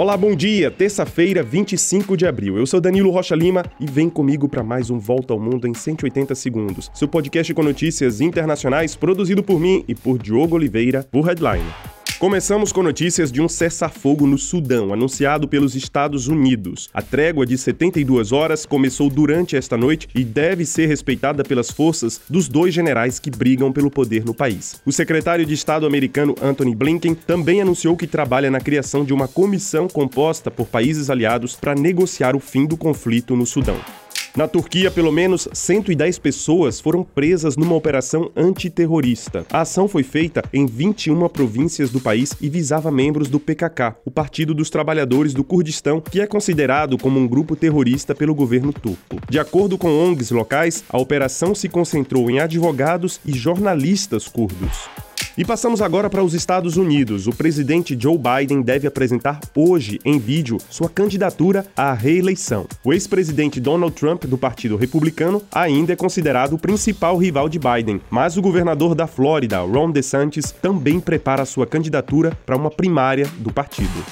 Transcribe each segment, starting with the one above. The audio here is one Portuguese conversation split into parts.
Olá, bom dia. Terça-feira, 25 de abril. Eu sou Danilo Rocha Lima e vem comigo para mais um Volta ao Mundo em 180 segundos. Seu podcast com notícias internacionais produzido por mim e por Diogo Oliveira, por Headline. Começamos com notícias de um cessar-fogo no Sudão, anunciado pelos Estados Unidos. A trégua de 72 horas começou durante esta noite e deve ser respeitada pelas forças dos dois generais que brigam pelo poder no país. O secretário de Estado americano Anthony Blinken também anunciou que trabalha na criação de uma comissão composta por países aliados para negociar o fim do conflito no Sudão. Na Turquia, pelo menos 110 pessoas foram presas numa operação antiterrorista. A ação foi feita em 21 províncias do país e visava membros do PKK, o Partido dos Trabalhadores do Kurdistão, que é considerado como um grupo terrorista pelo governo turco. De acordo com ONGs locais, a operação se concentrou em advogados e jornalistas curdos. E passamos agora para os Estados Unidos. O presidente Joe Biden deve apresentar hoje, em vídeo, sua candidatura à reeleição. O ex-presidente Donald Trump, do Partido Republicano, ainda é considerado o principal rival de Biden, mas o governador da Flórida, Ron DeSantis, também prepara sua candidatura para uma primária do partido.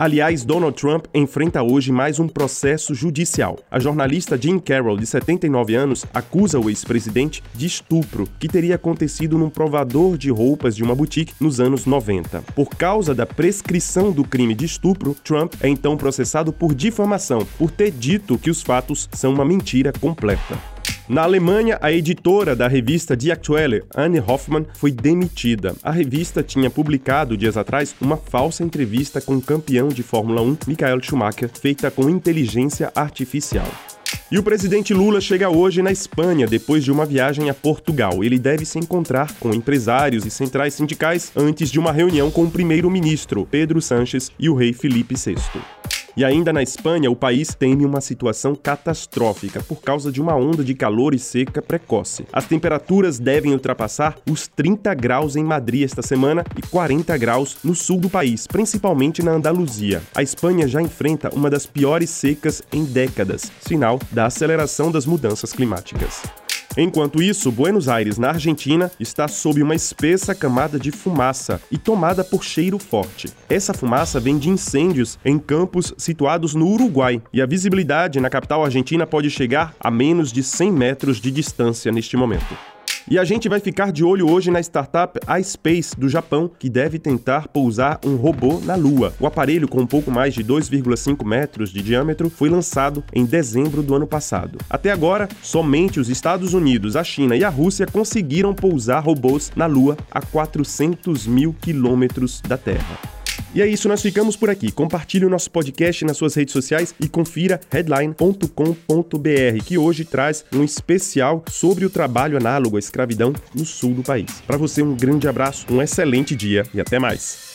Aliás, Donald Trump enfrenta hoje mais um processo judicial. A jornalista Jean Carroll, de 79 anos, acusa o ex-presidente de estupro que teria acontecido num provador de roupas de uma boutique nos anos 90. Por causa da prescrição do crime de estupro, Trump é então processado por difamação, por ter dito que os fatos são uma mentira completa. Na Alemanha, a editora da revista Die Aktuelle, Anne Hoffmann, foi demitida. A revista tinha publicado dias atrás uma falsa entrevista com o campeão de Fórmula 1, Michael Schumacher, feita com inteligência artificial. E o presidente Lula chega hoje na Espanha depois de uma viagem a Portugal. Ele deve se encontrar com empresários e centrais sindicais antes de uma reunião com o primeiro-ministro Pedro Sánchez e o rei Felipe VI. E ainda na Espanha, o país teme uma situação catastrófica por causa de uma onda de calor e seca precoce. As temperaturas devem ultrapassar os 30 graus em Madrid esta semana e 40 graus no sul do país, principalmente na Andaluzia. A Espanha já enfrenta uma das piores secas em décadas, sinal da aceleração das mudanças climáticas. Enquanto isso, Buenos Aires, na Argentina, está sob uma espessa camada de fumaça e tomada por cheiro forte. Essa fumaça vem de incêndios em campos situados no Uruguai, e a visibilidade na capital argentina pode chegar a menos de 100 metros de distância neste momento. E a gente vai ficar de olho hoje na startup iSpace do Japão, que deve tentar pousar um robô na Lua. O aparelho, com um pouco mais de 2,5 metros de diâmetro, foi lançado em dezembro do ano passado. Até agora, somente os Estados Unidos, a China e a Rússia conseguiram pousar robôs na Lua a 400 mil quilômetros da Terra. E é isso, nós ficamos por aqui. Compartilhe o nosso podcast nas suas redes sociais e confira headline.com.br, que hoje traz um especial sobre o trabalho análogo à escravidão no sul do país. Para você, um grande abraço, um excelente dia e até mais.